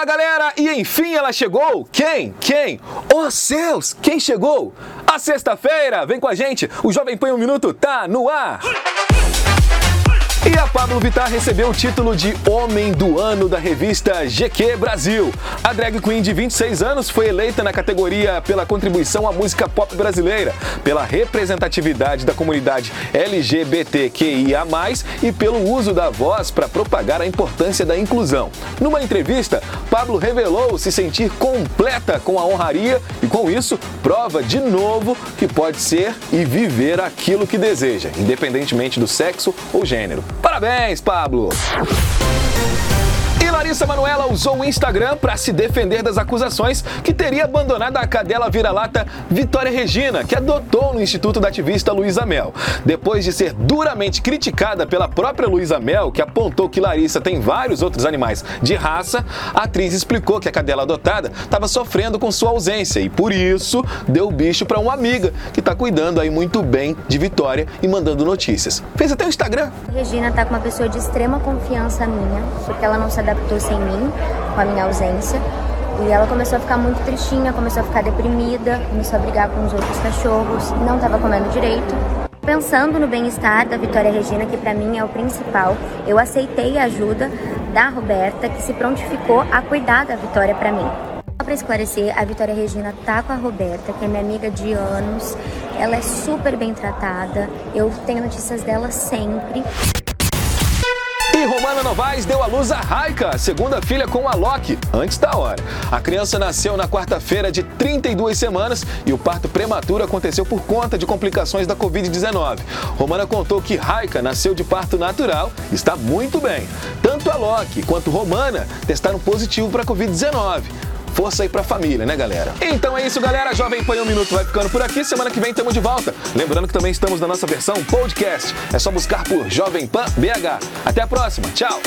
Fala galera, e enfim ela chegou. Quem? Quem? Oh céus, quem chegou? A sexta-feira, vem com a gente, o Jovem Pan um Minuto tá no ar. E a Pablo Vittar recebeu o título de Homem do Ano da revista GQ Brasil. A drag queen de 26 anos foi eleita na categoria pela contribuição à música pop brasileira, pela representatividade da comunidade LGBTQIA+, e pelo uso da voz para propagar a importância da inclusão. Numa entrevista, Pablo revelou se sentir completa com a honraria e com isso prova de novo que pode ser e viver aquilo que deseja, independentemente do sexo ou gênero. Parabéns, Pablo! Larissa Manoela usou o Instagram para se defender das acusações que teria abandonado a cadela vira-lata Vitória Regina, que adotou no Instituto da ativista Luísa Mel. Depois de ser duramente criticada pela própria Luísa Mel, que apontou que Larissa tem vários outros animais de raça, a atriz explicou que a cadela adotada estava sofrendo com sua ausência e por isso deu o bicho para uma amiga que está cuidando aí muito bem de Vitória e mandando notícias. Fez até o Instagram. Regina tá com uma pessoa de extrema confiança minha, porque ela não se adaptou sem mim, com a minha ausência. E ela começou a ficar muito tristinha, começou a ficar deprimida, começou a brigar com os outros cachorros, não estava comendo direito. Pensando no bem-estar da Vitória Regina, que para mim é o principal, eu aceitei a ajuda da Roberta, que se prontificou a cuidar da Vitória para mim. Só para esclarecer, a Vitória Regina tá com a Roberta, que é minha amiga de anos. Ela é super bem tratada. Eu tenho notícias dela sempre. Romana Novaes deu à luz a Raika, segunda filha com a Loki, antes da hora. A criança nasceu na quarta-feira de 32 semanas e o parto prematuro aconteceu por conta de complicações da Covid-19. Romana contou que Raika nasceu de parto natural e está muito bem. Tanto a Loki quanto Romana testaram positivo para a Covid-19 força aí pra família, né, galera? Então é isso, galera. Jovem Pan um Minuto vai ficando por aqui. Semana que vem estamos de volta. Lembrando que também estamos na nossa versão podcast. É só buscar por Jovem Pan BH. Até a próxima. Tchau.